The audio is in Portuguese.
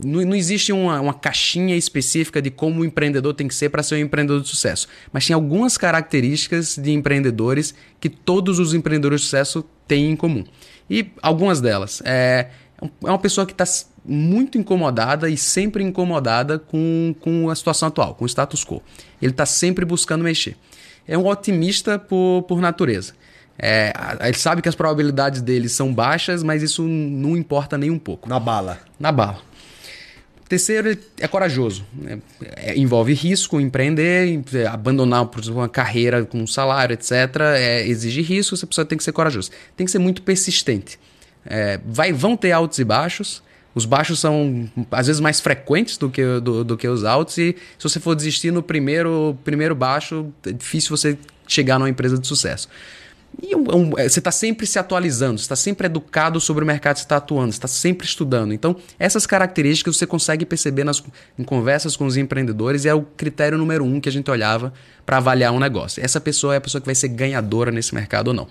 Não, não existe uma, uma, caixinha específica de como o empreendedor tem que ser para ser um empreendedor de sucesso. Mas tem algumas características de empreendedores que todos os empreendedores de sucesso têm em comum. E algumas delas. É, é uma pessoa que está muito incomodada e sempre incomodada com, com a situação atual, com o status quo. Ele está sempre buscando mexer. É um otimista por, por natureza. É, ele sabe que as probabilidades dele são baixas, mas isso não importa nem um pouco. Na bala. Na bala. Terceiro, é corajoso. Né? É, envolve risco, empreender, é, abandonar por exemplo, uma carreira com um salário, etc. É, exige risco, essa pessoa tem que ser corajosa. Tem que ser muito persistente. É, vai, vão ter altos e baixos. Os baixos são, às vezes, mais frequentes do que, do, do que os altos. E se você for desistir no primeiro, primeiro baixo, é difícil você chegar numa empresa de sucesso. E um, um, é, você está sempre se atualizando, você está sempre educado sobre o mercado que você está atuando, você está sempre estudando. Então, essas características você consegue perceber nas, em conversas com os empreendedores e é o critério número um que a gente olhava para avaliar um negócio. Essa pessoa é a pessoa que vai ser ganhadora nesse mercado ou não.